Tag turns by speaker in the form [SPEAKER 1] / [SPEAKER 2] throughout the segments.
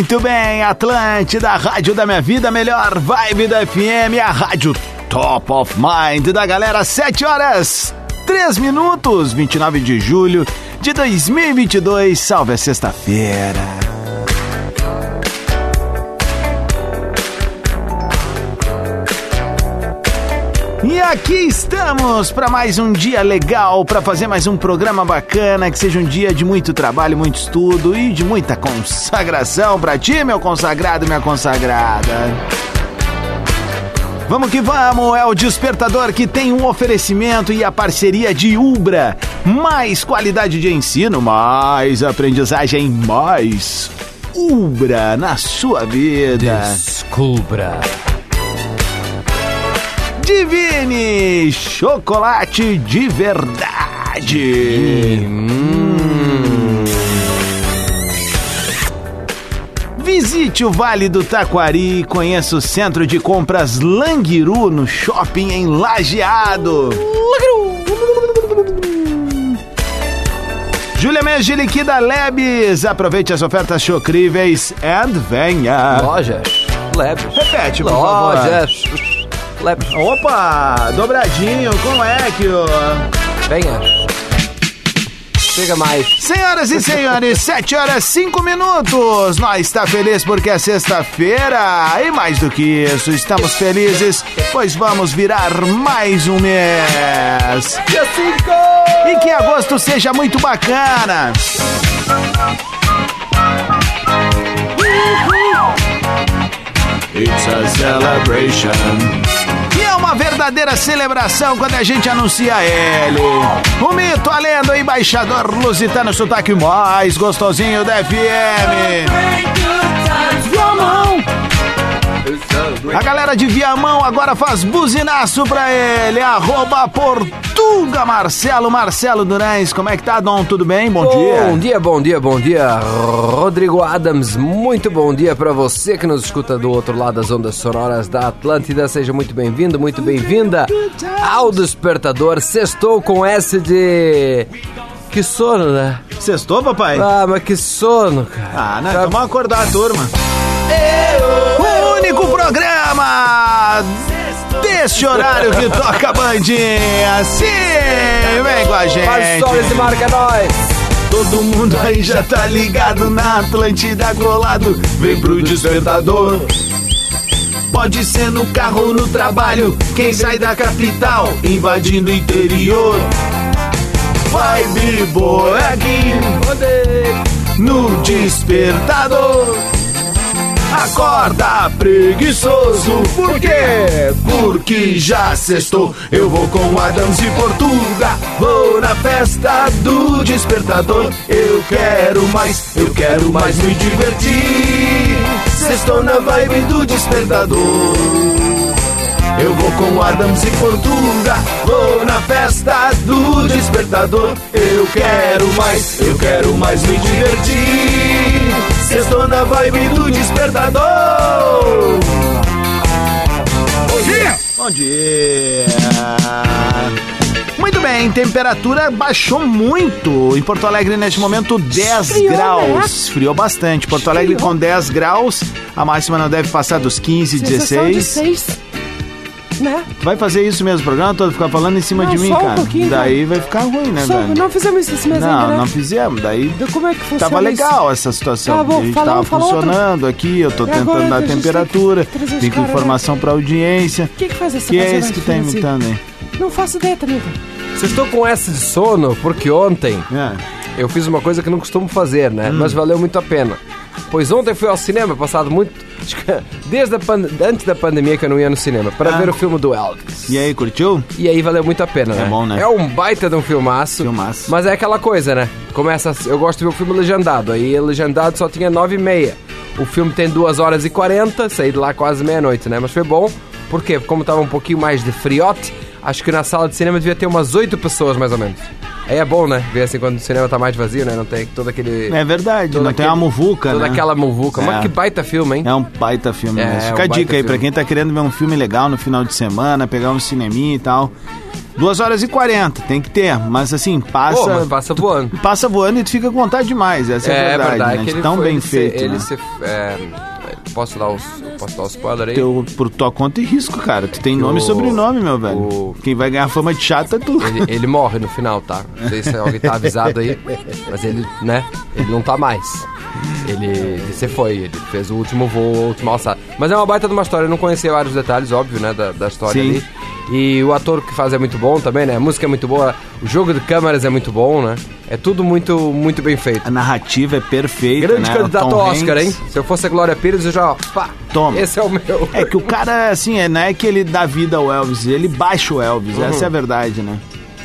[SPEAKER 1] Muito bem, Atlântida, rádio da minha vida, melhor vibe da FM, a rádio top of mind da galera, 7 horas, 3 minutos, 29 de julho de 2022, salve a sexta-feira. E aqui estamos para mais um dia legal, para fazer mais um programa bacana, que seja um dia de muito trabalho, muito estudo e de muita consagração para ti, meu consagrado minha consagrada. Vamos que vamos, é o despertador que tem um oferecimento e a parceria de Ubra. Mais qualidade de ensino, mais aprendizagem, mais Ubra na sua vida.
[SPEAKER 2] Descubra.
[SPEAKER 1] Divine chocolate de verdade. Hum. Visite o Vale do Taquari e conheça o centro de compras Languiru no shopping em Lajeado. Júlia Mendes liquida Lebes. Aproveite as ofertas chocríveis and venha.
[SPEAKER 2] Lojas Lebes.
[SPEAKER 1] Repete, por
[SPEAKER 2] Lojas.
[SPEAKER 1] favor. Opa, dobradinho, como é que o...
[SPEAKER 2] Venha. Chega mais.
[SPEAKER 1] Senhoras e senhores, 7 horas 5 minutos. Nós está feliz porque é sexta-feira. E mais do que isso, estamos felizes, pois vamos virar mais um mês.
[SPEAKER 2] Dia 5!
[SPEAKER 1] E que agosto seja muito bacana. It's a celebration. Verdadeira celebração quando a gente anuncia ele. O mito, a lenda, o embaixador lusitano sotaque mais gostosinho da FM. A galera de Viamão agora faz buzinaço pra ele. Arroba Portuga Marcelo, Marcelo Durães. Como é que tá, Dom? Tudo bem? Bom,
[SPEAKER 2] bom
[SPEAKER 1] dia.
[SPEAKER 2] Bom dia, bom dia, bom dia. Rodrigo Adams, muito bom dia pra você que nos escuta do outro lado das ondas sonoras da Atlântida. Seja muito bem-vindo, muito bem-vinda ao Despertador. Sextou com S de... Que sono, né?
[SPEAKER 1] Sextou, papai?
[SPEAKER 2] Ah, mas que sono, cara.
[SPEAKER 1] Ah, né? Vamos acordar a turma. O único programa desse horário que toca a bandinha. Sim, vem com a gente.
[SPEAKER 2] Faz sol esse marca nós.
[SPEAKER 1] Todo mundo aí já tá ligado na Atlântida colado. Vem pro despertador. Pode ser no carro ou no trabalho. Quem sai da capital, invadindo o interior. Vibe boa aqui no despertador. Acorda preguiçoso, por quê? Porque já sextou. Eu vou com Adams e Portuga. Vou na festa do despertador. Eu quero mais, eu quero mais me divertir. Sextou na vibe do despertador. Eu vou com Adams e Portuga, vou na festa do despertador. Eu quero mais, eu quero mais me divertir. Estou na vibe do despertador. Bom dia! Bom dia! Muito bem, temperatura baixou muito. Em Porto Alegre, neste momento, 10
[SPEAKER 3] Esfriou,
[SPEAKER 1] graus.
[SPEAKER 3] né?
[SPEAKER 1] Esfriou bastante. Porto Alegre com 10 graus, a máxima não deve passar dos 15,
[SPEAKER 3] Sensação de
[SPEAKER 1] 16.
[SPEAKER 3] Né?
[SPEAKER 1] Vai fazer isso mesmo, o programa todo, ficar falando em cima
[SPEAKER 3] Não,
[SPEAKER 1] de mim,
[SPEAKER 3] só um
[SPEAKER 1] cara.
[SPEAKER 3] pouquinho,
[SPEAKER 1] daí vai ficar ruim, né,
[SPEAKER 3] Só-
[SPEAKER 1] velho?
[SPEAKER 3] não fizemos isso esse mês ainda,
[SPEAKER 1] Não,
[SPEAKER 3] né?
[SPEAKER 1] não fizemos. Daí
[SPEAKER 3] Então, Como é que funciona
[SPEAKER 1] tava
[SPEAKER 3] isso?
[SPEAKER 1] legal essa situação.
[SPEAKER 3] Tá bom,
[SPEAKER 1] a gente
[SPEAKER 3] fala
[SPEAKER 1] tava
[SPEAKER 3] um, fala outro.
[SPEAKER 1] funcionando aqui, eu tô
[SPEAKER 3] E
[SPEAKER 1] tentando
[SPEAKER 3] agora
[SPEAKER 1] dar temperatura,
[SPEAKER 3] caras, né?
[SPEAKER 1] informação pra audiência.
[SPEAKER 3] O que que faz essa
[SPEAKER 1] Que é esse que tá
[SPEAKER 3] assim?
[SPEAKER 1] imitando aí?
[SPEAKER 3] Não faço ideia também, velho.
[SPEAKER 2] Vocês estão com essa de sono porque ontem
[SPEAKER 1] É.
[SPEAKER 2] eu fiz uma coisa que não costumo fazer, né?
[SPEAKER 1] Hum.
[SPEAKER 2] Mas valeu muito a pena. Pois ontem fui ao cinema, passado muito. Desde antes da pandemia que eu não ia no cinema, para
[SPEAKER 1] Ah.
[SPEAKER 2] ver o filme do Elvis.
[SPEAKER 1] E aí, curtiu?
[SPEAKER 2] E aí valeu muito a pena, né?
[SPEAKER 1] bom, né?
[SPEAKER 2] É um baita de um filmaço.
[SPEAKER 1] Filmaço.
[SPEAKER 2] Mas é aquela coisa, né? Começa. Eu gosto de ver o filme legendado. Aí legendado só tinha nove e meia. O filme tem 2 horas e 40, saí de lá quase meia-noite, né? Mas foi bom. Por quê? Como tava um pouquinho mais de friote, acho que na sala de cinema devia ter umas oito pessoas, mais ou menos. Aí é bom, né? Ver assim quando o cinema tá mais vazio, né? Não tem todo aquele.
[SPEAKER 1] É verdade, não tem
[SPEAKER 2] aquele-
[SPEAKER 1] uma muvuca,
[SPEAKER 2] Toda
[SPEAKER 1] né?
[SPEAKER 2] aquela muvuca.
[SPEAKER 1] É.
[SPEAKER 2] Mas que baita filme, hein?
[SPEAKER 1] É um baita filme
[SPEAKER 2] É,
[SPEAKER 1] mesmo.
[SPEAKER 2] é
[SPEAKER 1] Fica
[SPEAKER 2] um
[SPEAKER 1] a dica aí pra
[SPEAKER 2] filme.
[SPEAKER 1] quem tá querendo ver um filme legal no final de semana, pegar um cineminha e tal. 2 horas e 40, tem que ter. Mas assim, passa.
[SPEAKER 2] Pô, mas passa voando.
[SPEAKER 1] Passa voando e tu fica com vontade demais. Essa é, a verdade. né?
[SPEAKER 2] que ele
[SPEAKER 1] Tão
[SPEAKER 2] foi-
[SPEAKER 1] bem
[SPEAKER 2] ele se-
[SPEAKER 1] feito.
[SPEAKER 2] ele
[SPEAKER 1] né?
[SPEAKER 2] se. é, posso dar os. Posso dar o spoiler aí?
[SPEAKER 1] Teu, por tua conta e risco, cara. Tu tem nome e
[SPEAKER 2] o-
[SPEAKER 1] sobrenome, meu velho.
[SPEAKER 2] o-
[SPEAKER 1] Quem vai ganhar fama de chato é tu.
[SPEAKER 2] Ele, ele morre no final, tá? Não sei se alguém tá avisado aí, mas ele, né? Ele não tá mais. Ele, ele se foi, ele fez o último voo, a última alçada. Mas é uma baita de uma história, eu não conhecia vários detalhes, óbvio, né? Da, da história
[SPEAKER 1] Sim.
[SPEAKER 2] ali. E o ator que faz é muito bom também, né? A música é muito boa, o jogo de câmeras é muito bom, né? É tudo muito, muito bem feito.
[SPEAKER 1] A narrativa é perfeita.
[SPEAKER 2] Grande
[SPEAKER 1] né?
[SPEAKER 2] candidato ao Oscar,
[SPEAKER 1] Hanks.
[SPEAKER 2] hein? Se eu fosse a Glória Pires, eu já, pá,
[SPEAKER 1] Toma.
[SPEAKER 2] esse é o meu.
[SPEAKER 1] É que o cara, assim, é, não é que ele dá vida ao Elvis, ele baixa o Elvis. Essa é a verdade, né?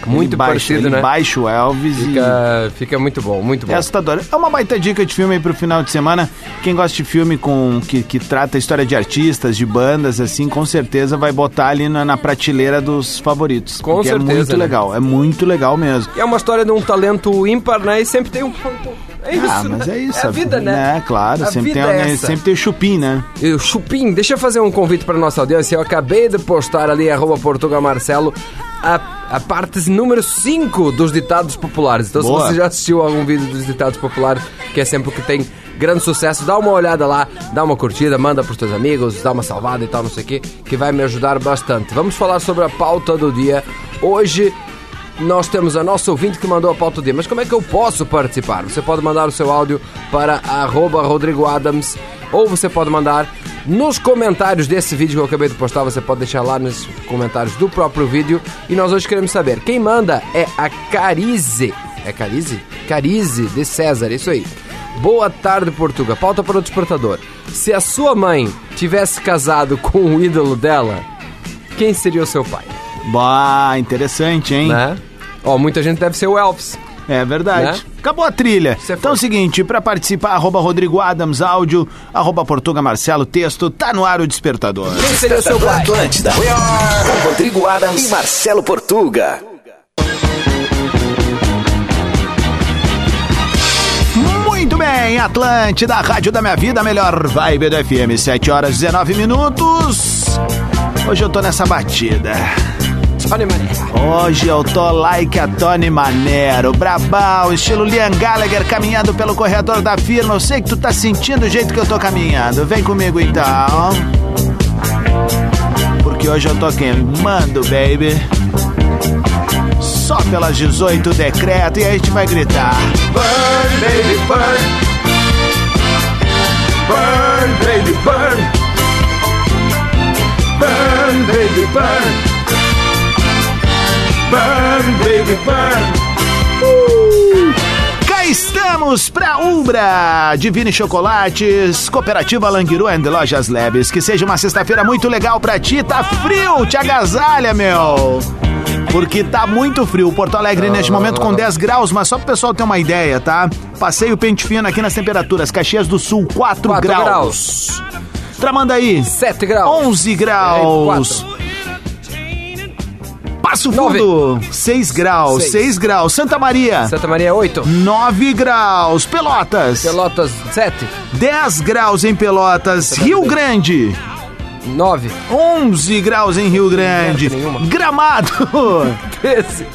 [SPEAKER 2] Muito
[SPEAKER 1] ele
[SPEAKER 2] parecido, né?
[SPEAKER 1] baixa o Elvis e...
[SPEAKER 2] Fica, fica muito bom, muito bom.
[SPEAKER 1] É assustador. É uma baita dica de filme aí pro final de semana. Quem gosta de filme com que, que trata a história de artistas, de bandas, assim, com certeza vai botar ali na, na prateleira dos favoritos.
[SPEAKER 2] Com
[SPEAKER 1] porque
[SPEAKER 2] certeza,
[SPEAKER 1] é muito
[SPEAKER 2] né?
[SPEAKER 1] legal. É muito legal mesmo.
[SPEAKER 2] E é uma história de um talento ímpar, né? E sempre tem um. É isso,
[SPEAKER 1] ah, mas
[SPEAKER 2] né?
[SPEAKER 1] é isso.
[SPEAKER 2] É a vida, né?
[SPEAKER 1] É, claro.
[SPEAKER 2] A
[SPEAKER 1] sempre, tem,
[SPEAKER 2] é
[SPEAKER 1] alguém- sempre tem o chupim, né?
[SPEAKER 2] O Chupim, deixa eu fazer um convite para nossa audiência. Eu acabei de postar ali, arroba Portugal Marcelo, a, a parte número 5 dos ditados populares. Então,
[SPEAKER 1] Boa.
[SPEAKER 2] se você já assistiu algum vídeo dos ditados populares, que é sempre o que tem grande sucesso, dá uma olhada lá, dá uma curtida, manda pros teus amigos, dá uma salvada e tal, não sei o que, que vai me ajudar bastante. Vamos falar sobre a pauta do dia. Hoje nós temos a nossa ouvinte que mandou a pauta do dia. Mas como é que eu posso participar? Você pode mandar o seu áudio para arroba Rodrigo Adams ou você pode mandar nos comentários desse vídeo que eu acabei de postar. Você pode deixar lá nos comentários do próprio vídeo. E nós hoje queremos saber. Quem manda é a Carize. É Carize? Carize de César, isso aí. Boa tarde, Portugal. Pauta para o despertador. Se a sua mãe tivesse casado com o ídolo dela, quem seria o seu pai?
[SPEAKER 1] Bah, interessante, hein?
[SPEAKER 2] Né? Ó, muita gente deve ser o Elvis.
[SPEAKER 1] É verdade.
[SPEAKER 2] Né?
[SPEAKER 1] Acabou a trilha. Então é o seguinte, pra participar, arroba Rodrigo Adams, áudio, arroba Portuga Marcelo, texto, tá no ar o despertador.
[SPEAKER 2] Quem seria o seu?
[SPEAKER 4] Atlântida. Com Rodrigo Adams e Marcelo Portuga.
[SPEAKER 1] Muito bem, Atlântida, Rádio da Minha Vida, a melhor vibe do FM, 7 horas 19 minutos. Hoje eu tô nessa batida.
[SPEAKER 2] Tony Mané.
[SPEAKER 1] Hoje eu tô like a Tony Manero, brabão, estilo Liam Gallagher caminhando pelo corredor da firma. Eu sei que tu tá sentindo o jeito que eu tô caminhando. Vem comigo então. Porque hoje eu tô queimando, baby. Só pelas 18 decreto e a gente vai gritar. Burn, baby, burn. Burn, baby, burn. Burn, baby, burn. Burn, baby, burn. Uh! Cá estamos pra Umbra, Divine Chocolates, Cooperativa Languiru and Lojas Leves. Que seja uma sexta-feira muito legal pra ti. Tá frio, te agasalha, meu. Porque tá muito frio. Porto Alegre neste momento com 10 graus, mas só pro pessoal ter uma ideia, tá? Passei o pente fino aqui nas temperaturas. Caxias do Sul, 4,
[SPEAKER 2] 4
[SPEAKER 1] graus.
[SPEAKER 2] graus.
[SPEAKER 1] Tramandaí,
[SPEAKER 2] 7 graus.
[SPEAKER 1] 11 graus.
[SPEAKER 2] Quatro.
[SPEAKER 1] Passo. Fundo, 6 graus,
[SPEAKER 2] Seis.
[SPEAKER 1] 6 graus. Santa Maria,
[SPEAKER 2] Santa Maria 8.
[SPEAKER 1] 9 graus. Pelotas,
[SPEAKER 2] Pelotas 7.
[SPEAKER 1] 10 graus em Pelotas. Rio Grande,
[SPEAKER 2] 9.
[SPEAKER 1] 11 graus em Rio Grande.
[SPEAKER 2] Nenhuma.
[SPEAKER 1] Gramado,
[SPEAKER 2] 13.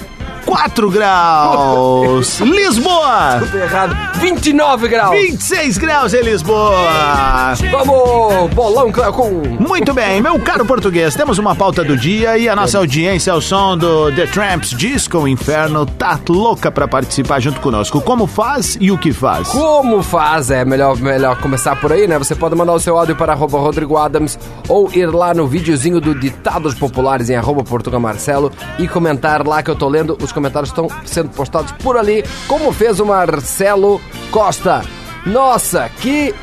[SPEAKER 1] 4 graus. Lisboa,
[SPEAKER 2] Tudo errado. 29 graus.
[SPEAKER 1] 26 graus em Lisboa.
[SPEAKER 2] Vamos, bolão com
[SPEAKER 1] Muito bem, meu caro português, temos uma pauta do dia e a nossa audiência ao som do The Tramps Disco Inferno tá louca pra participar junto conosco. Como faz e o que faz?
[SPEAKER 2] Como faz? É melhor, melhor começar por aí, né? Você pode mandar o seu áudio para arroba Rodrigo Adams ou ir lá no videozinho do Ditados Populares em arroba Portuga Marcelo e comentar lá que eu tô lendo. Os comentários estão sendo postados por ali, como fez o Marcelo Costa. Nossa, que.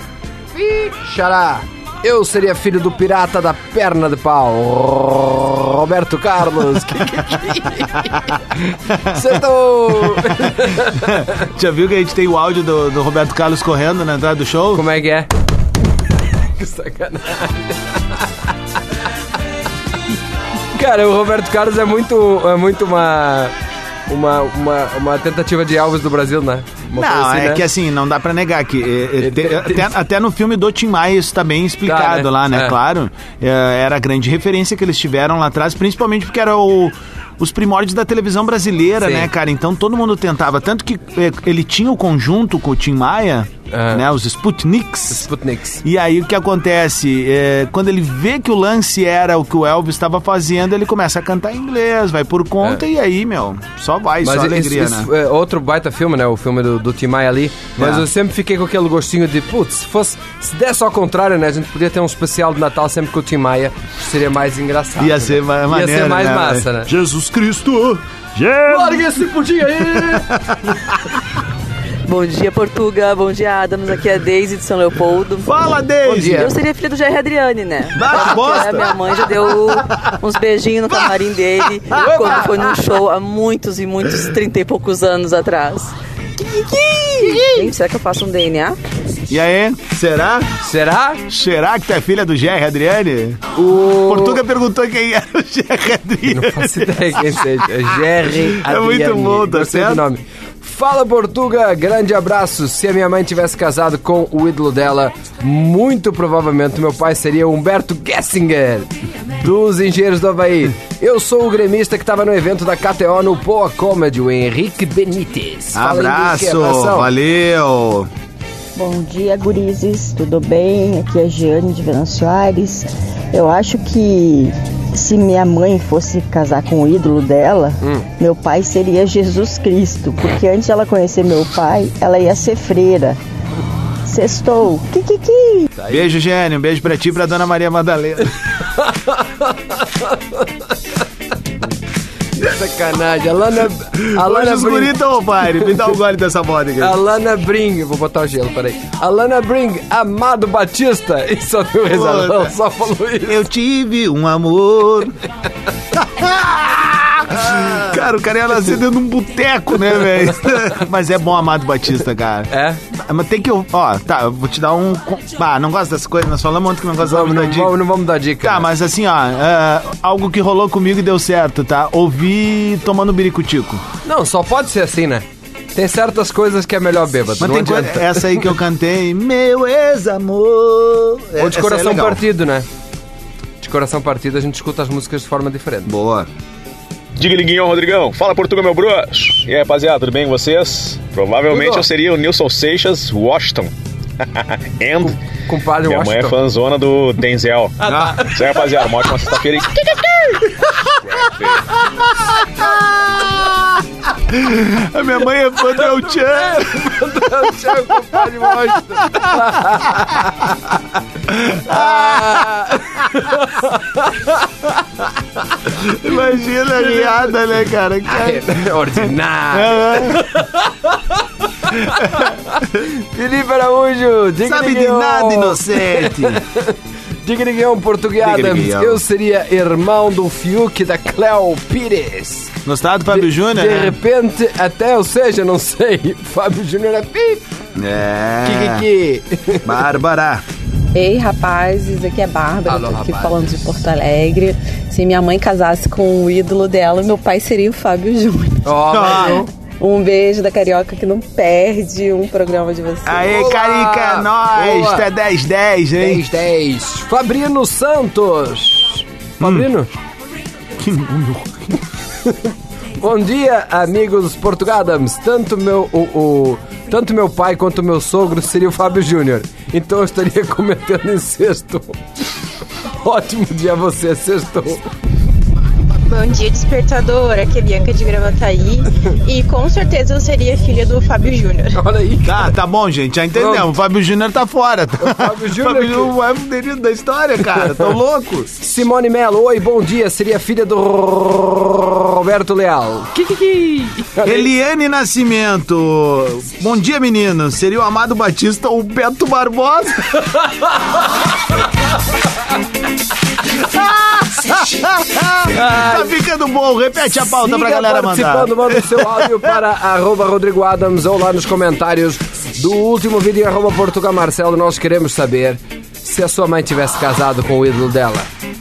[SPEAKER 2] Xará! Eu seria filho do pirata da perna de pau, Roberto Carlos. Acertou!
[SPEAKER 1] Já viu que a gente tem o áudio do, do Roberto Carlos correndo na entrada do show?
[SPEAKER 2] Como é que é? Que sacanagem. Cara, o Roberto Carlos é muito, é muito uma, uma, uma, uma tentativa de Alves do Brasil, né? Uma
[SPEAKER 1] Não,
[SPEAKER 2] assim,
[SPEAKER 1] é
[SPEAKER 2] né?
[SPEAKER 1] que assim, não dá pra negar que é, é, te-
[SPEAKER 2] Ele-
[SPEAKER 1] até, até no filme do Tim Maia isso tá bem explicado
[SPEAKER 2] Tá, né?
[SPEAKER 1] lá, né?
[SPEAKER 2] É.
[SPEAKER 1] Claro, é, era a grande referência que eles tiveram lá atrás, principalmente porque era o- os primórdios da televisão brasileira,
[SPEAKER 2] Sim.
[SPEAKER 1] né, cara? Então todo mundo tentava, tanto que é, ele tinha o conjunto com o Tim Maia,
[SPEAKER 2] É.
[SPEAKER 1] né? Os Sputniks.
[SPEAKER 2] Sputniks.
[SPEAKER 1] E aí o que acontece? É, quando ele vê que o lance era o que o Elvis estava fazendo, ele começa a cantar em inglês, vai por conta e aí, meu, só vai, só
[SPEAKER 2] É. Mas
[SPEAKER 1] alegria,
[SPEAKER 2] isso,
[SPEAKER 1] né?
[SPEAKER 2] isso é outro baita filme, né? O filme do, do Tim Maia ali. Mas
[SPEAKER 1] É.
[SPEAKER 2] eu sempre fiquei com aquele gostinho de, putz, se fosse. Se desse ao contrário, né? A gente podia ter um especial de Natal sempre com o Tim Maia. Seria mais engraçado.
[SPEAKER 1] Ia ser
[SPEAKER 2] né?
[SPEAKER 1] ma-
[SPEAKER 2] Ia
[SPEAKER 1] maneiro,
[SPEAKER 2] ser mais
[SPEAKER 1] né,
[SPEAKER 2] massa, né?
[SPEAKER 5] Jesus Cristo! Jesus!
[SPEAKER 2] Larga esse pudim aí!
[SPEAKER 6] Bom dia, Portuga. Bom dia, Adams. Aqui é a Deise de São Leopoldo.
[SPEAKER 1] Fala, Deise!
[SPEAKER 6] Eu seria filha do Jair Adriane, né?
[SPEAKER 1] Ah, que bosta!
[SPEAKER 6] Minha mãe já deu uns beijinhos no camarim dele quando foi num show há muitos e muitos, trinta e poucos anos atrás. Gente, será que eu faço um DNA?
[SPEAKER 1] E aí, será?
[SPEAKER 2] Será?
[SPEAKER 1] Será que tu é filha do Jerry Adriane?
[SPEAKER 2] O.
[SPEAKER 1] Portuga perguntou quem era o Jerry Adriane.
[SPEAKER 2] Não faço ideia quem seja. É Jerry
[SPEAKER 1] É muito bom, tá
[SPEAKER 2] Gostei
[SPEAKER 1] certo?
[SPEAKER 2] nome. Fala Portuga, grande abraço. Se a minha mãe tivesse casado com o ídolo dela, muito provavelmente meu pai seria Humberto Gessinger, dos Engenheiros do Havaí. Eu sou o gremista que estava no evento da KTO no Poa Comedy, o Henrique Benítez. Fala,
[SPEAKER 1] Abraço, valeu!
[SPEAKER 7] Bom dia, gurizes, tudo bem? Aqui é a Giane de Venâncio Aires. Eu acho que se minha mãe fosse casar com o ídolo dela, meu pai seria Jesus Cristo, porque antes de ela conhecer meu pai, ela ia ser freira. Sextou. Kikiki.
[SPEAKER 1] Beijo, Gênio, um beijo pra ti e pra Dona Maria Madalena.
[SPEAKER 2] Sacanagem. Alana,
[SPEAKER 1] Hoje
[SPEAKER 2] Alana
[SPEAKER 1] os bonitos, pai, me dá um gole dessa vodka.
[SPEAKER 2] Alana Bring, vou botar o gelo, peraí. Alana Bring, Amado Batista. E risada,
[SPEAKER 1] Puta.
[SPEAKER 2] ela só falou isso.
[SPEAKER 1] Eu tive um amor. Cara, o cara ia nascer dentro de um boteco, né, velho? Mas é bom Amado Batista, cara.
[SPEAKER 2] É?
[SPEAKER 1] Mas tem que. Ó, tá, eu vou te dar um. Ah, não gosto dessas coisas, nós falamos ontem que não gosta
[SPEAKER 2] Vamos,
[SPEAKER 1] da
[SPEAKER 2] não,
[SPEAKER 1] dica.
[SPEAKER 2] vamos, não vamos dar dica.
[SPEAKER 1] Tá,
[SPEAKER 2] né?
[SPEAKER 1] mas assim, ó, é, algo que rolou comigo e deu certo, tá? Ouvi tomando biricutico.
[SPEAKER 2] Não, só pode ser assim, né? Tem certas coisas que é melhor bêbado.
[SPEAKER 1] Mas tem coisa,
[SPEAKER 2] adianta.
[SPEAKER 1] essa aí que eu cantei, meu ex-amor.
[SPEAKER 2] Ou de
[SPEAKER 1] Essa é
[SPEAKER 2] coração
[SPEAKER 1] legal.
[SPEAKER 2] partido, né? De coração partido a gente escuta as músicas de forma diferente.
[SPEAKER 1] Boa.
[SPEAKER 8] Diga liguinho, Rodrigão. Fala Portugal, meu bruxo. E aí, rapaziada, tudo bem com vocês? Provavelmente
[SPEAKER 2] Tudo.
[SPEAKER 8] eu seria o Nilson Seixas Washington. And
[SPEAKER 2] Compadre
[SPEAKER 8] minha mãe é
[SPEAKER 2] Washington.
[SPEAKER 8] fãzona do Denzel. Ah, Isso aí, rapaziada. Uma ótima sexta-feira.
[SPEAKER 1] A minha mãe é fã do El Chan.
[SPEAKER 2] Tchau, compadre Washington.
[SPEAKER 1] Imagina a riada, né, cara? cara.
[SPEAKER 2] Ordinário. Felipe Araújo, diga
[SPEAKER 1] Sabe de nada, inocente.
[SPEAKER 2] Diga ninguém, Português Adams. Eu seria irmão do Fiuk da Cleo Pires.
[SPEAKER 1] Gostado do Fábio Júnior,
[SPEAKER 2] De
[SPEAKER 1] né?
[SPEAKER 2] repente, até, ou seja, não sei, Fábio Júnior é pi.
[SPEAKER 1] É.
[SPEAKER 2] Kikiki.
[SPEAKER 1] Bárbara.
[SPEAKER 9] Ei, rapazes, aqui é Bárbara,
[SPEAKER 2] Alô,
[SPEAKER 9] tô aqui
[SPEAKER 2] rapazes.
[SPEAKER 9] falando de Porto Alegre. Se minha mãe casasse com o ídolo dela, meu pai seria o Fábio Júnior.
[SPEAKER 2] Ó, valeu.
[SPEAKER 9] Um beijo da Carioca que não perde um programa de vocês.
[SPEAKER 1] Aê,
[SPEAKER 2] Olá.
[SPEAKER 1] Carica, é nóis.
[SPEAKER 2] Boa.
[SPEAKER 1] É 10-10, hein?
[SPEAKER 2] 10, 10. Fabrino Santos. Fabrino? Bom dia, amigos Portugadams. Tanto meu, o, o- tanto meu pai quanto meu sogro seria o Fábio Júnior. Então eu estaria cometendo incesto. Ótimo dia você, sextou.
[SPEAKER 10] Bom dia, despertador. Aqui é Bianca de Gravataí. E com certeza eu seria filha do Fábio Júnior.
[SPEAKER 2] Olha aí.
[SPEAKER 1] Tá, tá bom, gente, já entendemos. O Fábio Júnior tá fora. O
[SPEAKER 2] Fábio Júnior
[SPEAKER 1] é o fuderido da história, cara. Tão louco.
[SPEAKER 2] Simone Melo, oi, bom dia. Seria filha do Roberto Leal. Kikiki.
[SPEAKER 1] Eliane Nascimento. Bom dia, menino. Seria o Amado Batista ou o Beto Barbosa? tá ficando bom. Repete a pauta
[SPEAKER 2] Siga
[SPEAKER 1] pra galera mandar.
[SPEAKER 2] participando, manda o seu áudio para arroba Rodrigo Adams ou lá nos comentários do último vídeo em arroba Portugal Marcelo. Nós queremos saber se a sua mãe tivesse casado com o ídolo dela,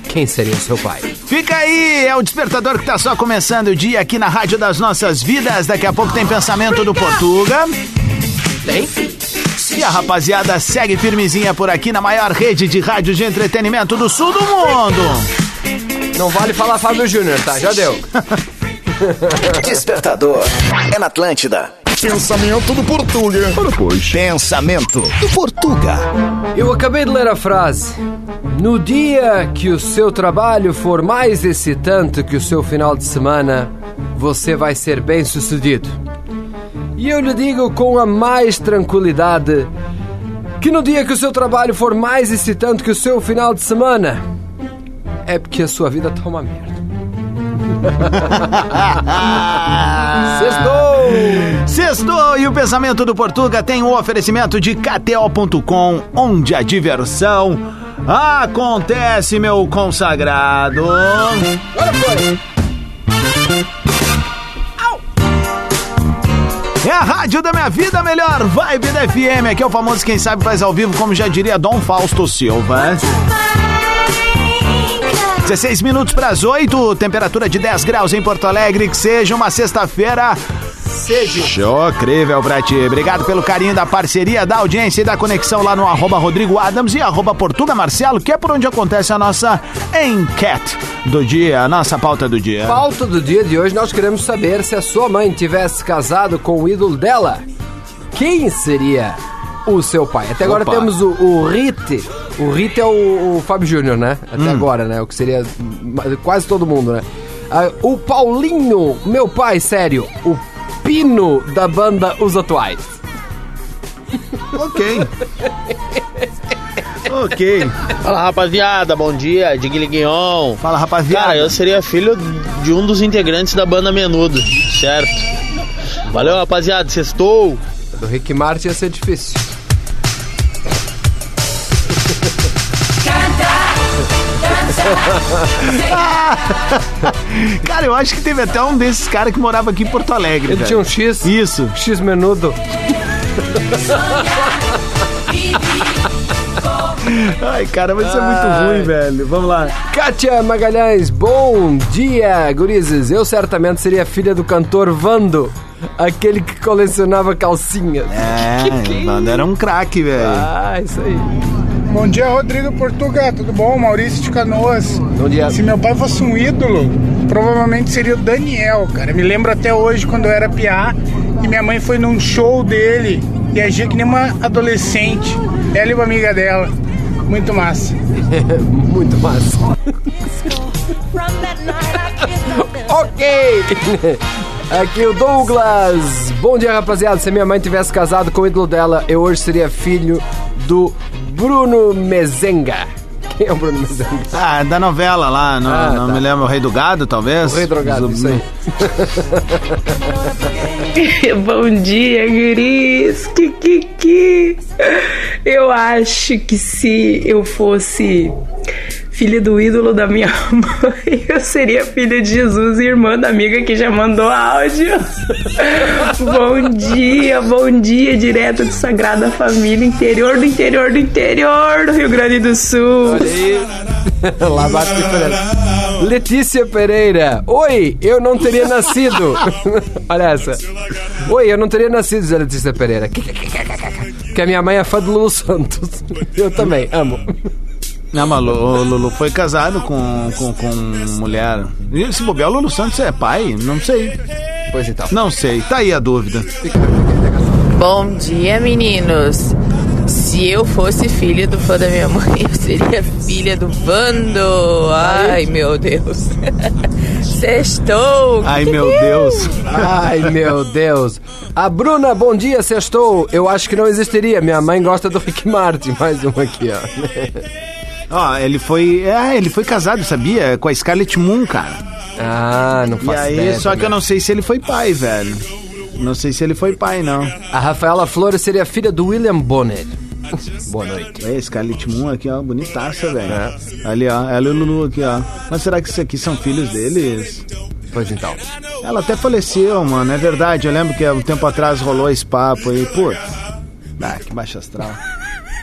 [SPEAKER 2] quem seria o seu pai?
[SPEAKER 1] Fica aí, é o despertador que tá só começando o dia aqui na Rádio das Nossas Vidas. Daqui a pouco tem pensamento do Portuga.
[SPEAKER 2] Tem?
[SPEAKER 1] E a rapaziada segue firmezinha por aqui na maior rede de rádio de entretenimento do sul do mundo.
[SPEAKER 2] Não vale falar Fábio Júnior, tá? Já deu.
[SPEAKER 4] Despertador. É na Atlântida.
[SPEAKER 11] Pensamento do Portuga. Ora, pois. Pensamento do Portuga.
[SPEAKER 2] Eu acabei de ler a frase. No dia que o seu trabalho for mais excitante que o seu final de semana, você vai ser bem sucedido. E eu lhe digo com a mais tranquilidade que no dia que o seu trabalho for mais excitante que o seu final de semana, é porque a sua vida tá uma merda. Sextou!
[SPEAKER 1] Sextou e o pensamento do Portuga tem um oferecimento de KTO.com, onde a diversão acontece, meu consagrado.
[SPEAKER 2] Agora foi!
[SPEAKER 1] É a rádio da minha vida, a melhor vibe da FM. Aqui é o famoso Quem Sabe Faz ao Vivo, como já diria Dom Fausto Silva. 16 minutos para as 8, temperatura de 10 graus em Porto Alegre. Que seja uma sexta-feira.
[SPEAKER 2] Seja.
[SPEAKER 1] Show, incrível pra ti. Obrigado pelo carinho da parceria, da audiência e da conexão lá no arroba Rodrigo Adams e arroba Portuga Marcelo, que é por onde acontece a nossa enquete do dia, a nossa pauta do dia.
[SPEAKER 2] Pauta do dia de hoje, nós queremos saber se a sua mãe tivesse casado com o ídolo dela, quem seria o seu pai? Até agora
[SPEAKER 1] Opa.
[SPEAKER 2] temos o, o Rite. O Rite é o, o Fábio Júnior, né? Até
[SPEAKER 1] Hum.
[SPEAKER 2] agora, né? O que seria quase todo mundo, né? Ah, o Paulinho, meu pai, sério. O Pino da banda Os Atuais.
[SPEAKER 1] Ok. ok.
[SPEAKER 12] Fala rapaziada, bom dia, Digli Guion.
[SPEAKER 1] Fala rapaziada.
[SPEAKER 12] Cara, eu seria filho de um dos integrantes da banda Menudo, certo? Valeu rapaziada, sextou.
[SPEAKER 2] Do Rick Martin ia ser difícil.
[SPEAKER 1] cara, eu acho que teve até um desses caras que morava aqui em Porto Alegre.
[SPEAKER 2] Ele
[SPEAKER 1] velho.
[SPEAKER 2] tinha um X?
[SPEAKER 1] Isso.
[SPEAKER 2] X menudo.
[SPEAKER 1] Ai, cara, vai ser muito
[SPEAKER 2] Ai.
[SPEAKER 1] ruim, velho. Vamos lá.
[SPEAKER 2] Kátia Magalhães, bom dia, gurizes. Eu certamente seria filha do cantor Vando, aquele que colecionava calcinhas.
[SPEAKER 1] É, o Wanda era um craque, velho.
[SPEAKER 2] Ah, isso aí.
[SPEAKER 13] Bom dia, Rodrigo Portuga, tudo bom? Maurício de Canoas.
[SPEAKER 2] Bom dia.
[SPEAKER 13] Se meu pai fosse um ídolo, provavelmente seria o Daniel, cara. Me lembro até hoje quando eu era piá e minha mãe foi num show dele e agia que nem uma adolescente. Ela e uma amiga dela. Muito massa.
[SPEAKER 2] Muito massa. ok. Aqui o Douglas. Bom dia, rapaziada. Se minha mãe tivesse casado com o ídolo dela, eu hoje seria filho do Bruno Mezenga. Quem é o Bruno Mezenga?
[SPEAKER 1] Ah, da novela lá, não,
[SPEAKER 2] Ah,
[SPEAKER 1] não
[SPEAKER 2] tá.
[SPEAKER 1] me lembro, o Rei do Gado, talvez?
[SPEAKER 2] O Rei Drogado, isso aí.
[SPEAKER 14] Bom dia, guris. Que, que, que. Eu acho que se eu fosse filha do ídolo da minha mãe, eu seria filha de Jesus e irmã da amiga que já mandou áudio. bom dia, bom dia, direto de Sagrada Família, interior do interior do interior do Rio Grande do Sul.
[SPEAKER 2] Olha aí. Lá bate. Letícia Pereira. Oi, eu não teria nascido. Olha essa. Oi, eu não teria nascido, a Letícia Pereira. Porque a minha mãe é fã do Lulu Santos. Eu também, amo.
[SPEAKER 1] Não, mas o Lulu foi casado com, com, com mulher. E se bobear, o Lulu Santos é pai? Não sei.
[SPEAKER 2] Pois então.
[SPEAKER 1] Não sei, tá aí a dúvida.
[SPEAKER 15] Bom dia, meninos. Se eu fosse filha do fã da minha mãe, eu seria filha do Vando. Ai, meu Deus. Sextou.
[SPEAKER 1] Ai, meu Deus.
[SPEAKER 2] Ai, meu Deus. A Bruna, bom dia, sextou. Eu acho que não existiria. Minha mãe gosta do Rick Martin. Mais uma aqui, ó.
[SPEAKER 1] Ó, ele foi. É, ele foi casado, sabia? Com a Scarlett Moon, cara.
[SPEAKER 2] Ah, não
[SPEAKER 1] E
[SPEAKER 2] faço
[SPEAKER 1] aí,
[SPEAKER 2] ideia
[SPEAKER 1] só que eu
[SPEAKER 2] também.
[SPEAKER 1] não sei se ele foi pai, velho. Não sei se ele foi pai, não.
[SPEAKER 2] A Rafaela Flores seria filha do William Bonner. Boa noite.
[SPEAKER 1] É, Scarlett Moon aqui, ó, bonitaça, velho.
[SPEAKER 2] É.
[SPEAKER 1] Ali, ó, ela e o Lulu aqui, ó. Mas será que isso aqui são filhos deles?
[SPEAKER 2] Pois então.
[SPEAKER 1] Ela até faleceu, mano, é verdade. Eu lembro que há um tempo atrás rolou esse papo aí. Putz. Ah, que baixo astral.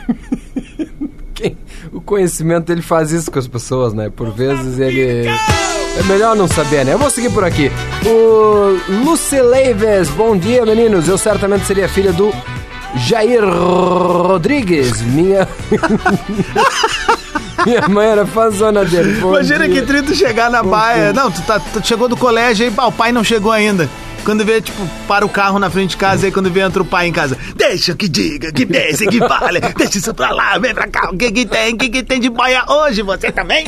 [SPEAKER 2] O conhecimento ele faz isso com as pessoas, né? Por vezes ele. É melhor não saber, né? Eu vou seguir por aqui. O Lucy Leives, bom dia, meninos. Eu certamente seria filha do Jair Rodrigues. Minha. Minha mãe era fãzona dele. Bom
[SPEAKER 1] Imagina
[SPEAKER 2] dia.
[SPEAKER 1] que trito chegar na
[SPEAKER 2] Bom
[SPEAKER 1] baia.
[SPEAKER 2] dia.
[SPEAKER 1] Não, tu, tá, tu chegou do colégio aí, pá, o pai não chegou ainda. Quando vê, tipo, para o carro na frente de casa, aí quando vê, entra o pai em casa. Deixa que diga, que pense, que fale. Deixa isso pra lá, vem pra cá. O que que tem? O que que tem de baia hoje? Você também?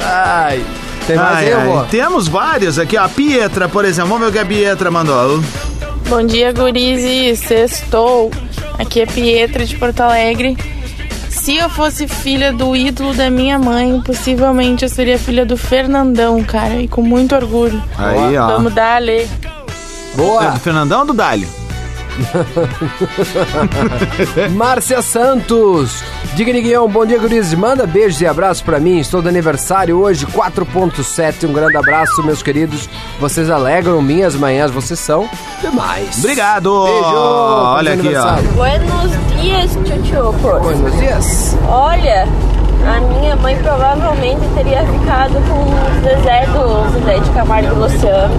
[SPEAKER 2] Ai. Tem mais
[SPEAKER 1] Ai,
[SPEAKER 2] aí,
[SPEAKER 1] ai. Temos vários aqui, ó. A Pietra, por exemplo. Vamos ver o que a Pietra mandou.
[SPEAKER 16] Bom dia, gurizes. Sextou. Aqui é Pietra de Porto Alegre. Se eu fosse filha do ídolo da minha mãe, possivelmente eu seria filha do Fernandão, cara. E com muito orgulho.
[SPEAKER 1] Aí, ó.
[SPEAKER 16] Vamos dar lei.
[SPEAKER 2] Boa!
[SPEAKER 1] É do Fernandão ou do Dálio?
[SPEAKER 2] Márcia Santos. Diga, Guião, bom dia, gurizes. Manda beijos e abraços pra mim. Estou de aniversário hoje, 4.7. Um grande abraço, meus queridos. Vocês alegram minhas manhãs, vocês são demais.
[SPEAKER 1] Obrigado.
[SPEAKER 2] Beijo.
[SPEAKER 1] Olha aqui, ó.
[SPEAKER 17] Buenos dias, Chuchuco.
[SPEAKER 2] Buenos dias.
[SPEAKER 17] Olha, a minha mãe provavelmente teria ficado com o Zezé do Zezé de Camargo e Luciano.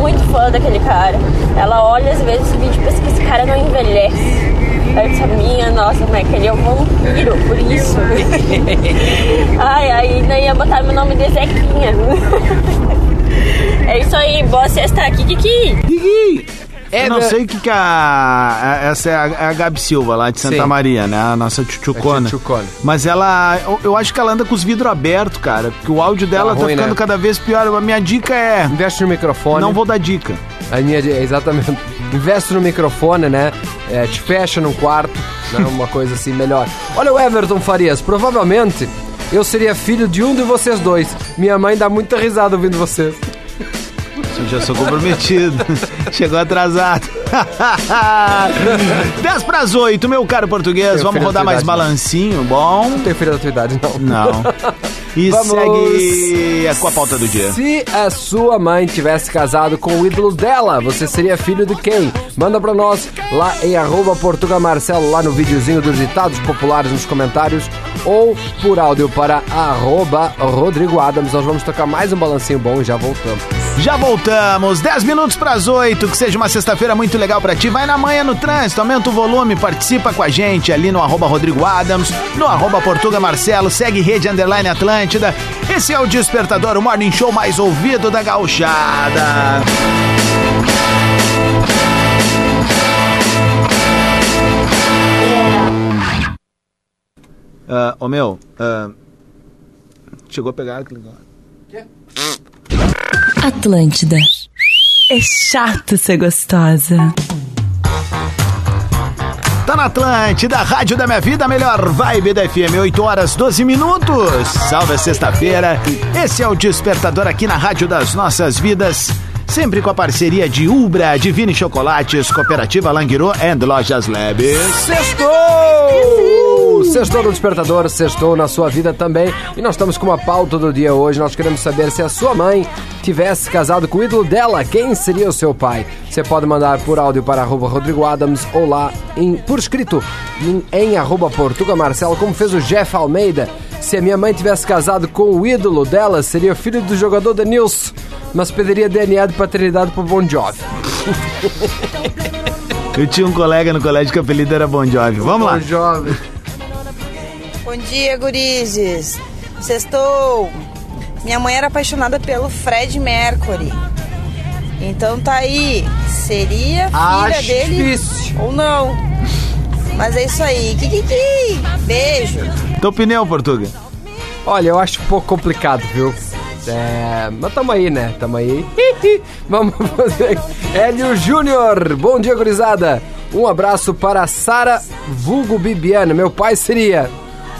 [SPEAKER 17] Muito fã daquele cara. Ela olha às vezes o vídeo e pensa que esse cara não envelhece. Aí essa minha, nossa, mas aquele é um vampiro, por isso. ai, ai, ainda ia botar meu nome de Zequinha. é isso aí, boa sexta aqui, Kiki.
[SPEAKER 1] Kiki.
[SPEAKER 2] É,
[SPEAKER 1] eu não sei o que, que a, a- Essa é a, é a Gabi Silva, lá de Santa
[SPEAKER 2] Sim.
[SPEAKER 1] Maria, né? A nossa tchutchucona.
[SPEAKER 2] A tchutchucona.
[SPEAKER 1] Mas ela. Eu, eu acho que ela anda com os vidros abertos, cara. Porque o áudio dela tá,
[SPEAKER 2] ruim,
[SPEAKER 1] ficando
[SPEAKER 2] né?
[SPEAKER 1] cada vez pior. A minha dica é.
[SPEAKER 2] Investe no microfone.
[SPEAKER 1] Não vou dar dica.
[SPEAKER 2] A minha, exatamente. Investe no microfone, né? É, te fecha num quarto, né? Uma coisa assim melhor. Olha o Everton Farias. Provavelmente eu seria filho de um de vocês dois. Minha mãe dá muita risada ouvindo vocês.
[SPEAKER 1] Eu já sou comprometido. Chegou atrasado. 10 para as 8, meu caro português. Vamos rodar
[SPEAKER 2] da
[SPEAKER 1] mais balancinho, bom?
[SPEAKER 2] Não tenho filho da tua idade, não.
[SPEAKER 1] Não. E
[SPEAKER 2] Vamos.
[SPEAKER 1] segue com a pauta do dia.
[SPEAKER 2] Se a sua mãe tivesse casado com o ídolo dela, você seria filho de quem? Manda pra nós lá em arroba lá no videozinho dos ditados populares nos comentários, ou por áudio para arroba Rodrigo Adams. Nós vamos tocar mais um balancinho bom e já voltamos.
[SPEAKER 1] Já voltamos, 10 minutos para as 8. Que seja uma sexta-feira muito legal para ti. Vai na manhã no trânsito, aumenta o volume, participa com a gente ali no arroba Rodrigo Adams, no arroba Portuga Marcelo, segue Rede Underline Atlântida. Esse é o Despertador, o morning show mais ouvido da gauchada. Ah, ô meu, ah, chegou a pegar aquele negócio.
[SPEAKER 18] Atlântida. É chato ser gostosa.
[SPEAKER 1] Tá na Atlântida, Rádio da Minha Vida, melhor vibe da FM, 8 horas 12 minutos. Salve sexta-feira. Esse é o Despertador aqui na Rádio das Nossas Vidas. Sempre com a parceria de Ubra, Divine Chocolates, Cooperativa Languirô and Lojas Labs.
[SPEAKER 2] Sextou! Sextou no Despertador, sextou na sua vida também. E nós estamos com uma pauta do dia hoje. Nós queremos saber se a sua mãe tivesse casado com o ídolo dela, quem seria o seu pai? Você pode mandar por áudio para arroba Rodrigo Adams ou lá em, por escrito em, em arroba Portuga Marcelo, como fez o Jeff Almeida. Se a minha mãe tivesse casado com o ídolo dela, seria filho do jogador Denilson, mas pediria DNA de paternidade pro Bon Jovi.
[SPEAKER 1] Eu tinha um colega no colégio que o apelido era Bon Jovi. Vamos lá.
[SPEAKER 2] Bon Jovi.
[SPEAKER 19] Bom dia, gurizes. Sextou. Minha mãe era apaixonada pelo Fred Mercury. Então tá aí. seria filha
[SPEAKER 2] Acho
[SPEAKER 19] dele
[SPEAKER 2] difícil.
[SPEAKER 19] ou não. Mas é isso aí. Kikiki. Beijo.
[SPEAKER 1] Tua opinião, Portuga?
[SPEAKER 2] Olha, eu acho um pouco complicado, viu? É, mas tamo aí, né? Tamo aí. Vamos fazer. Hélio Júnior, bom dia, gurizada. Um abraço para Sara Vulgo Bibiana. Meu pai seria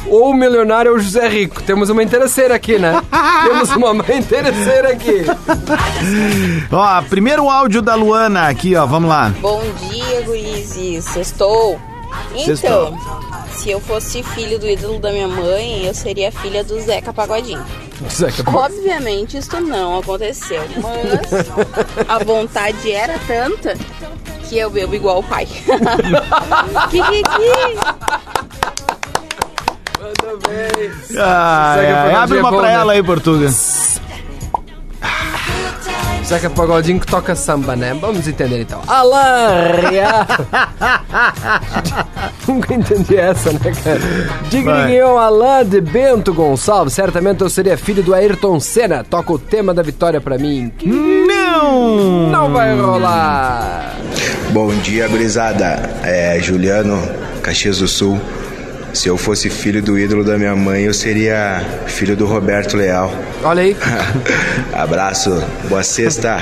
[SPEAKER 2] ou o milionário ou o José Rico. Temos uma interesseira aqui, né? Temos uma mãe interesseira aqui.
[SPEAKER 1] Ó, primeiro áudio da Luana aqui, ó. Vamos lá.
[SPEAKER 6] Bom dia, gurizes. Sextou? Então,
[SPEAKER 1] Sextou.
[SPEAKER 6] se eu fosse filho do ídolo da minha mãe, eu seria filha do Zeca Pagodinho.
[SPEAKER 2] Zeca
[SPEAKER 6] Obviamente isso não aconteceu, mas a vontade era tanta que eu bebo igual o pai. Kikiki.
[SPEAKER 1] Ah,
[SPEAKER 2] Zeca
[SPEAKER 1] é,
[SPEAKER 2] Pagodinho
[SPEAKER 1] abre
[SPEAKER 2] é
[SPEAKER 1] uma
[SPEAKER 2] bom,
[SPEAKER 1] pra
[SPEAKER 2] né?
[SPEAKER 1] ela aí, Portuga.
[SPEAKER 2] Zeca Pagodinho que toca samba, né? Vamos entender então. Alain Real. Nunca entendi essa, né, cara? Digriguinhão Alain de Bento Gonçalves. Certamente eu seria filho do Ayrton Senna. Toca o tema da vitória pra mim.
[SPEAKER 1] Não!
[SPEAKER 2] Não vai rolar.
[SPEAKER 20] Bom dia, gurizada. É Juliano, Caxias do Sul. Se eu fosse filho do ídolo da minha mãe, eu seria filho do Roberto Leal.
[SPEAKER 2] Olha aí.
[SPEAKER 20] Abraço, boa sexta.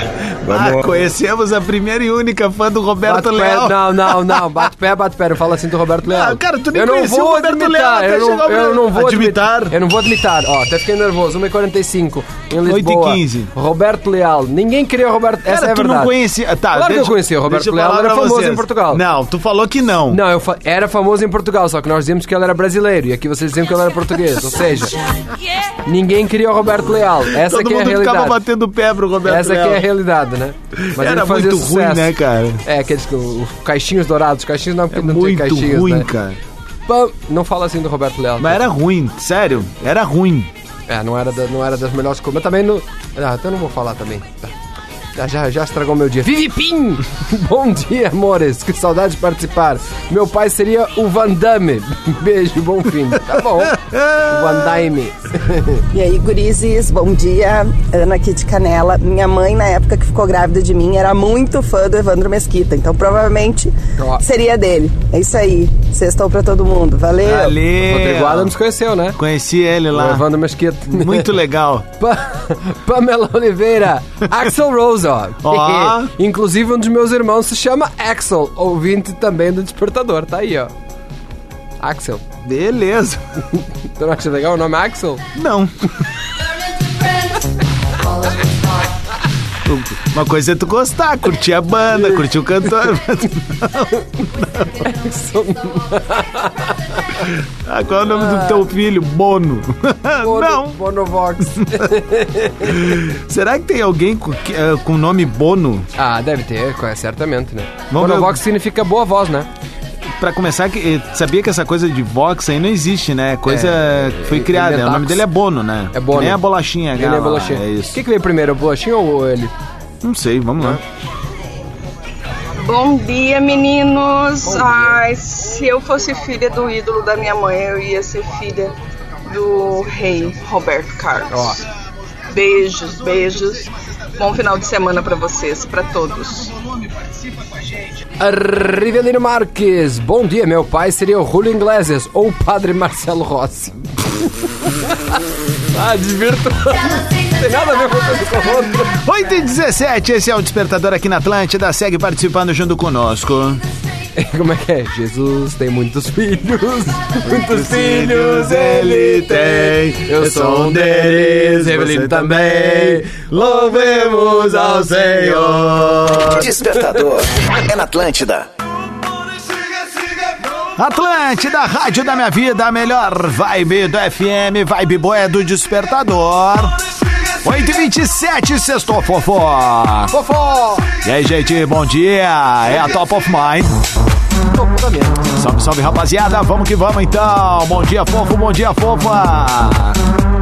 [SPEAKER 1] Ah,
[SPEAKER 20] Vamos.
[SPEAKER 1] conhecemos a primeira e única fã do Roberto
[SPEAKER 2] Bate pé,
[SPEAKER 1] Leal.
[SPEAKER 2] não, não, não. Bate pé, bate pé. Não fala assim do Roberto Leal.
[SPEAKER 1] Ah, cara, tu nem
[SPEAKER 2] eu não
[SPEAKER 1] conhecia
[SPEAKER 2] vou
[SPEAKER 1] o Roberto
[SPEAKER 2] admitar,
[SPEAKER 1] Leal até
[SPEAKER 2] eu, não,
[SPEAKER 1] chegar
[SPEAKER 2] eu não vou
[SPEAKER 1] Admitar?
[SPEAKER 2] admitar. Eu não vou admitar. Ó, até fiquei nervoso. 1h45 em
[SPEAKER 1] 8 e
[SPEAKER 2] Lisboa.
[SPEAKER 1] 15.
[SPEAKER 2] Roberto Leal. Ninguém queria o Roberto...
[SPEAKER 1] Cara,
[SPEAKER 2] Essa é a
[SPEAKER 1] tu
[SPEAKER 2] verdade.
[SPEAKER 1] não conhecia. Tá,
[SPEAKER 2] claro que
[SPEAKER 1] deixa-
[SPEAKER 2] eu conhecia. O
[SPEAKER 1] eu
[SPEAKER 2] Roberto Leal era famoso
[SPEAKER 1] vocês.
[SPEAKER 2] em Portugal.
[SPEAKER 1] Não, tu falou que não.
[SPEAKER 2] Não, eu fa- era famoso em Portugal, só que nós dizíamos que ele era brasileiro e aqui vocês diziam que ele era português. Ou seja, ninguém queria o Roberto Leal. Essa
[SPEAKER 1] Todo
[SPEAKER 2] aqui é a
[SPEAKER 1] mundo ficava
[SPEAKER 2] realidade.
[SPEAKER 1] batendo pé pro Roberto
[SPEAKER 2] Essa
[SPEAKER 1] Leal.
[SPEAKER 2] é a realidade, né?
[SPEAKER 1] Era
[SPEAKER 2] ele fazia
[SPEAKER 1] muito ruim,
[SPEAKER 2] sucesso.
[SPEAKER 1] né, cara?
[SPEAKER 2] É, aqueles que- os caixinhos dourados. Caixinhos não, porque não
[SPEAKER 1] Muito
[SPEAKER 2] caixinhos,
[SPEAKER 1] ruim,
[SPEAKER 2] né?
[SPEAKER 1] cara.
[SPEAKER 2] Não fala assim do Roberto Leal.
[SPEAKER 1] Mas era ruim, sério. Era ruim.
[SPEAKER 2] É, não era, da- não era das melhores coisas. Mas também não. Ah, então não vou falar também. Tá. Já, já, já estragou meu dia. Vivi Pim! Bom dia, amores. Que saudade de participar. Meu pai seria o Van Damme. Beijo, bom fim. Tá bom. O Van Damme.
[SPEAKER 7] E aí, gurizes, bom dia. Ana aqui de Canela. Minha mãe, na época que ficou grávida de mim, era muito fã do Evandro Mesquita. Então, provavelmente, seria dele. É isso aí. Sextou pra todo mundo. Valeu.
[SPEAKER 1] Valeu.
[SPEAKER 2] Rodrigo Adams conheceu, né?
[SPEAKER 1] Conheci ele
[SPEAKER 2] O
[SPEAKER 1] lá.
[SPEAKER 2] Evandro Mesquita.
[SPEAKER 1] Muito legal.
[SPEAKER 2] Pa- Pamela Oliveira, Axel Rose, ó.
[SPEAKER 1] Ó.
[SPEAKER 2] Inclusive, um dos meus irmãos se chama Axel, ouvinte também do Despertador. Tá aí, ó. Axel.
[SPEAKER 1] Beleza.
[SPEAKER 2] Tu não acha legal o nome Axel?
[SPEAKER 1] Não. Uma coisa é tu gostar, curtir a banda, curtir o cantor. mas não. Ah, qual é o nome do teu filho? Bono. Não.
[SPEAKER 2] Bonovox.
[SPEAKER 1] Será que tem alguém com, eh, com o nome Bono?
[SPEAKER 2] Ah, deve ter, certamente, né?
[SPEAKER 1] Vamos
[SPEAKER 2] Bonovox significa boa voz, né?
[SPEAKER 1] Pra começar, que- eh, sabia que essa coisa de Vox aí não existe, né? Coisa
[SPEAKER 2] É,
[SPEAKER 1] que foi criada. O
[SPEAKER 2] inventados.
[SPEAKER 1] nome dele é Bono, né?
[SPEAKER 2] É Bono.
[SPEAKER 1] Que nem a bolachinha,
[SPEAKER 2] Ele é bolachinha.
[SPEAKER 1] É
[SPEAKER 2] O
[SPEAKER 1] isso.
[SPEAKER 2] que, que veio primeiro, a bolachinha ou ele?
[SPEAKER 1] Não sei, vamos lá.
[SPEAKER 21] Bom dia, meninos. Ai, se eu fosse filha do ídolo da minha mãe, eu ia ser filha do rei Roberto Carlos.
[SPEAKER 2] Ó.
[SPEAKER 21] Beijos, beijos. Bom final de semana pra vocês, pra todos.
[SPEAKER 2] Rivelino Marques, bom dia, meu pai seria o Julio Iglesias ou o padre Marcelo Rossi. ah, divirto. Não tem nada a ver com o outro.
[SPEAKER 1] 8 e 17, esse é o Despertador aqui na Atlântida. Segue participando junto conosco.
[SPEAKER 2] Como é que é? Jesus tem muitos filhos, muitos filhos ele tem. Eu sou um deles, Evelyn também. Louvemos ao Senhor.
[SPEAKER 11] Despertador é na Atlântida.
[SPEAKER 1] Atlântida, rádio da minha vida, a melhor vibe do FM, vibe boa é do Despertador. 8 e 27 sextou, fofó.
[SPEAKER 2] Fofó.
[SPEAKER 1] E aí, gente, bom dia. É a Top of Mind. Salve, salve, rapaziada. Vamos que vamos, então. Bom dia, fofo. Bom dia, fofa.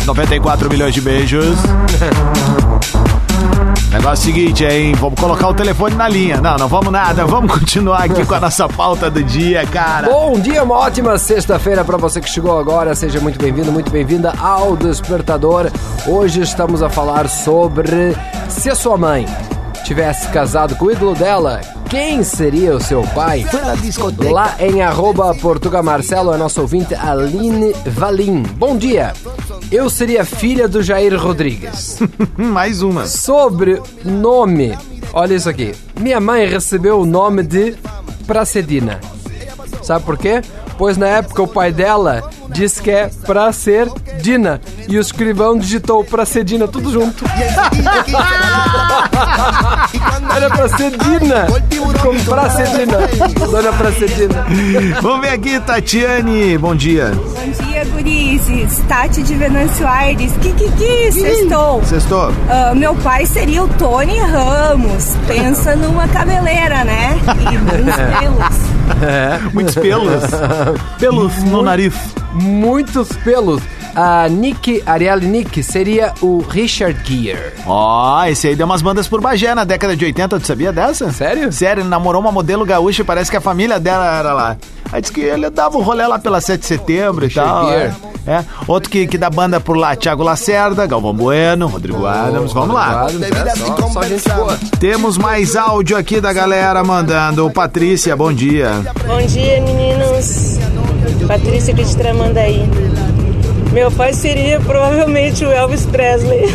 [SPEAKER 1] 94 milhões de beijos. Negócio seguinte, hein? Vamos colocar o telefone na linha. Não, não vamos nada. Vamos continuar aqui com a nossa pauta do dia, cara.
[SPEAKER 2] Bom dia, uma ótima sexta-feira para você que chegou agora. Seja muito bem-vindo, muito bem-vinda ao Despertador. Hoje estamos a falar sobre se a sua mãe tivesse casado com o ídolo dela, quem seria o seu pai?
[SPEAKER 1] Foi na discoteca.
[SPEAKER 2] Lá em arroba Portuga Marcelo, é nosso ouvinte Aline Valim. Bom dia. Eu seria filha do Jair Rodrigues.
[SPEAKER 1] Mais uma.
[SPEAKER 2] Sobre nome, olha isso aqui. Minha mãe recebeu o nome de Pracedina. Sabe por quê? Pois na época o pai dela disse que é pra ser Dina. E o escrivão digitou Pracedina tudo junto. Era pra ser Dina. Como Pracedina. Dona Pracedina.
[SPEAKER 1] Vamos ver aqui, Tatiane. Bom dia.
[SPEAKER 22] Bom dia, gurizes. Tati de Venâncio Aires. Kikiki, sextou.
[SPEAKER 1] Sextou.
[SPEAKER 22] Ah, meu pai seria o Tony Ramos. Pensa numa cabeleira, né? E muitos pelos.
[SPEAKER 2] É.
[SPEAKER 1] Muitos pelos. Pelos no nariz.
[SPEAKER 2] Muitos pelos. A Nick, Ariel Nick, seria o Richard Gere.
[SPEAKER 1] Ó, esse aí deu umas bandas por Bagé na década de 80, tu sabia dessa?
[SPEAKER 2] Sério?
[SPEAKER 1] Sério, ele namorou uma modelo gaúcha e parece que a família dela era lá. Aí disse que ele dava o rolê lá pela 7 de setembro e tal.
[SPEAKER 2] Gere.
[SPEAKER 1] É. É. Outro que, que dá banda por lá, Thiago Lacerda, Galvão Bueno, Rodrigo Adams. Vamos lá.
[SPEAKER 2] Adams, é, só, só gente boa.
[SPEAKER 1] Temos mais áudio aqui da galera mandando. Patrícia, bom dia.
[SPEAKER 23] Bom dia, meninos. Patrícia de Tramandaí. Meu pai seria provavelmente o Elvis Presley.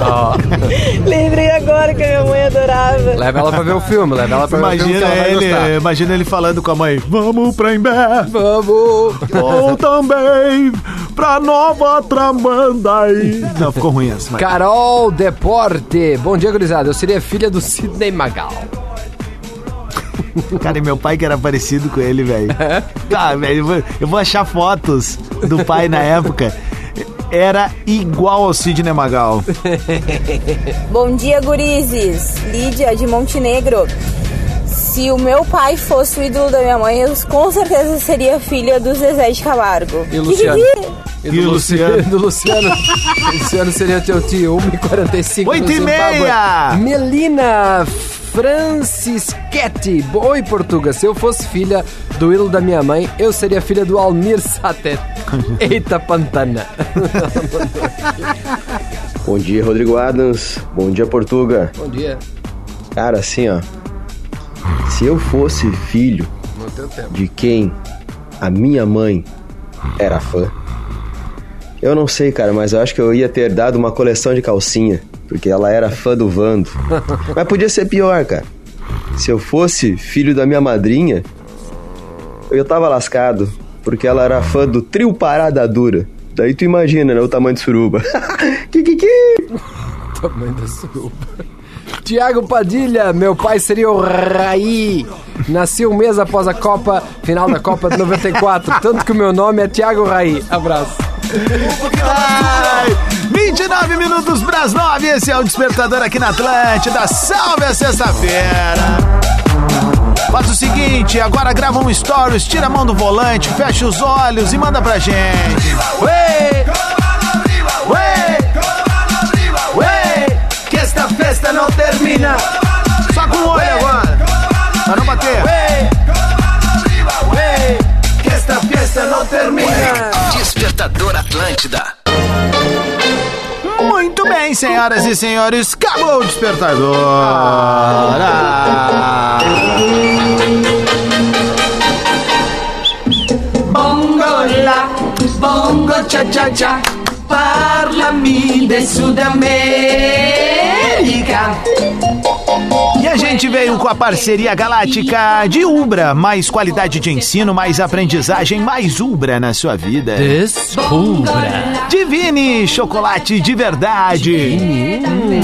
[SPEAKER 2] Ó.
[SPEAKER 23] Lembrei agora que a minha mãe adorava.
[SPEAKER 2] Leva ela pra ver o filme, leva ela pra ver o filme
[SPEAKER 1] Imagina ele,
[SPEAKER 2] gostar.
[SPEAKER 1] imagina ele falando com a mãe: Vamos pra Embé,
[SPEAKER 2] Vamos!
[SPEAKER 1] ou também pra Nova Tramandaí. Não, ficou ruim essa. mas-
[SPEAKER 2] Carol Deporte. Bom dia, gurizada. Eu seria filha do Sidney Magal.
[SPEAKER 1] Cara, e meu pai que era parecido com ele, velho. Tá, velho, eu vou- achar fotos do pai na época. Era igual ao Sidney Magal.
[SPEAKER 24] Bom dia, gurizes. Lídia de Montenegro. Se o meu pai fosse o ídolo da minha mãe, eu com certeza seria filha do Zezé de Camargo.
[SPEAKER 2] E o Luciano? E do Luciano? do Luciano. O Luciano seria teu tio, 1h45
[SPEAKER 1] Oito
[SPEAKER 2] no
[SPEAKER 1] e
[SPEAKER 2] Zimbábue.
[SPEAKER 1] meia.
[SPEAKER 2] Melina Francisquete. Oi, Portuga. Se eu fosse filha do ídolo da minha mãe, eu seria filha do Almir Sater. Eita, Pantana.
[SPEAKER 25] Bom dia, Rodrigo Adams. Bom dia, Portuga.
[SPEAKER 2] Bom dia.
[SPEAKER 25] Cara, assim, ó. Se eu fosse filho de quem a minha mãe era fã, eu não sei, cara, mas eu acho que eu ia ter dado uma coleção de calcinha, porque ela era fã do Vando. Mas podia ser pior, cara. Se eu fosse filho da minha madrinha, eu tava lascado, porque ela era fã do trio Parada Dura. Daí tu imagina, né, o tamanho de suruba. Kikiki!
[SPEAKER 2] Tamanho da suruba. Tiago Padilha, meu pai seria o Raí. Nasci um mês após a Copa, final da Copa de 94. Tanto que o meu nome é Tiago Raí. Abraço.
[SPEAKER 1] Ai, 29 minutos pras 9. Esse é o Despertador aqui na Atlântida. Salve a sexta-feira. Faz o seguinte, agora grava um stories, tira a mão do volante, fecha os olhos e manda pra gente. Ué! Ué! Não termina. Só com o olho agora. Pra não bater. Que esta festa não termina.
[SPEAKER 4] Despertador Atlântida.
[SPEAKER 1] Muito bem, senhoras e senhores, acabou o despertador. Ah.
[SPEAKER 26] Bongo la, bongo cha cha cha, parlami de Sudamérica.
[SPEAKER 1] E a gente veio com a parceria galáctica de Ubra. Mais qualidade de ensino, mais aprendizagem, mais Ubra na sua vida.
[SPEAKER 2] Descubra.
[SPEAKER 1] Divine chocolate de verdade. Hum.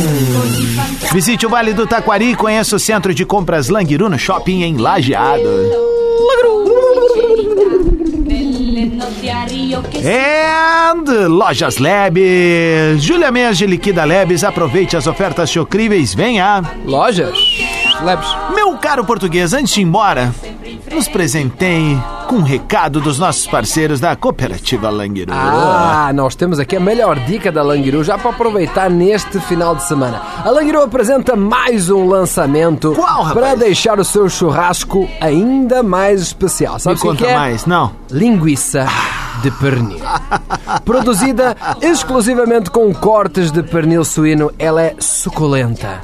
[SPEAKER 1] Visite o Vale do Taquari e conheça o Centro de Compras Languiru no Shopping em Lajeado. And Lojas Labs. Júlia Mês de Liquida Labs. Aproveite as ofertas chocríveis. Venha.
[SPEAKER 2] Lojas Labs.
[SPEAKER 1] Meu caro português, antes de ir embora, nos presenteie com um recado dos nossos parceiros da Cooperativa Languiru.
[SPEAKER 2] Ah, nós temos aqui a melhor dica da Languiru já para aproveitar neste final de semana. A Languiru apresenta mais um lançamento para deixar o seu churrasco ainda mais especial. Sabe
[SPEAKER 1] Me conta
[SPEAKER 2] que é?
[SPEAKER 1] mais, não.
[SPEAKER 2] Linguiça de pernil. Produzida exclusivamente com cortes de pernil suíno, ela é suculenta.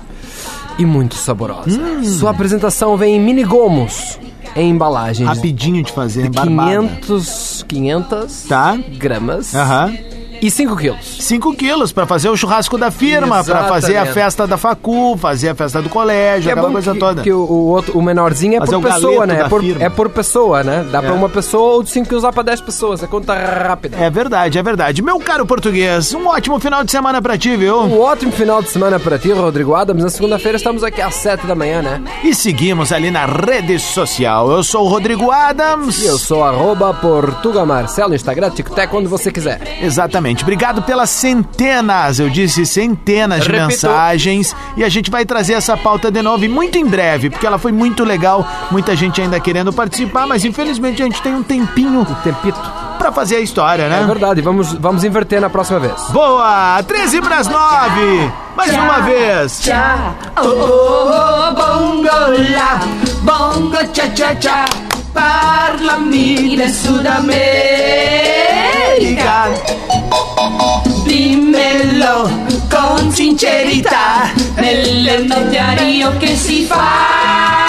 [SPEAKER 2] e muito saborosa. Sua apresentação vem em mini gomos, em embalagens
[SPEAKER 1] Rapidinho de fazer,
[SPEAKER 2] de
[SPEAKER 1] barbada.
[SPEAKER 2] 500, 500
[SPEAKER 1] Tá.
[SPEAKER 2] gramas
[SPEAKER 1] Aham.
[SPEAKER 2] E 5 quilos.
[SPEAKER 1] 5 quilos pra fazer o churrasco da firma, pra
[SPEAKER 2] Exatamente.
[SPEAKER 1] fazer a festa da facu, fazer a festa do colégio,
[SPEAKER 2] é
[SPEAKER 1] aquela
[SPEAKER 2] bom
[SPEAKER 1] coisa
[SPEAKER 2] que,
[SPEAKER 1] toda.
[SPEAKER 2] que o, o outro, o menorzinho é
[SPEAKER 1] Fazer
[SPEAKER 2] por pessoa, né? É por, é por pessoa, né? Dá
[SPEAKER 1] É.
[SPEAKER 2] pra uma pessoa ou de 5 usar pra 10 pessoas. É conta rápida.
[SPEAKER 1] É verdade, é verdade. Meu caro português, um ótimo final de semana pra ti, viu?
[SPEAKER 2] Um ótimo final de semana pra ti, Rodrigo Adams. Na segunda-feira estamos aqui às 7 da manhã, né?
[SPEAKER 1] E seguimos ali na rede social. Eu sou o Rodrigo Adams.
[SPEAKER 2] E eu sou arroba Portuga Marcelo, Instagram, TikTok, quando você quiser.
[SPEAKER 1] Exatamente. Obrigado pelas centenas, eu disse centenas de
[SPEAKER 2] Repito.
[SPEAKER 1] mensagens. E a gente vai trazer essa pauta de novo e muito em breve, porque ela foi muito legal. Muita gente ainda querendo participar, mas infelizmente a gente tem um tempinho. Um
[SPEAKER 2] tempito.
[SPEAKER 1] Pra fazer a história, né?
[SPEAKER 2] É verdade, vamos, vamos inverter na próxima vez.
[SPEAKER 1] Boa! 13 pras 9! Mais uma vez!
[SPEAKER 26] Cha, oh, oh, oh, bongo la, bongo cha cha cha, parlami del Sud America. Dimmelo con sincerità, nell'indiario che si fa.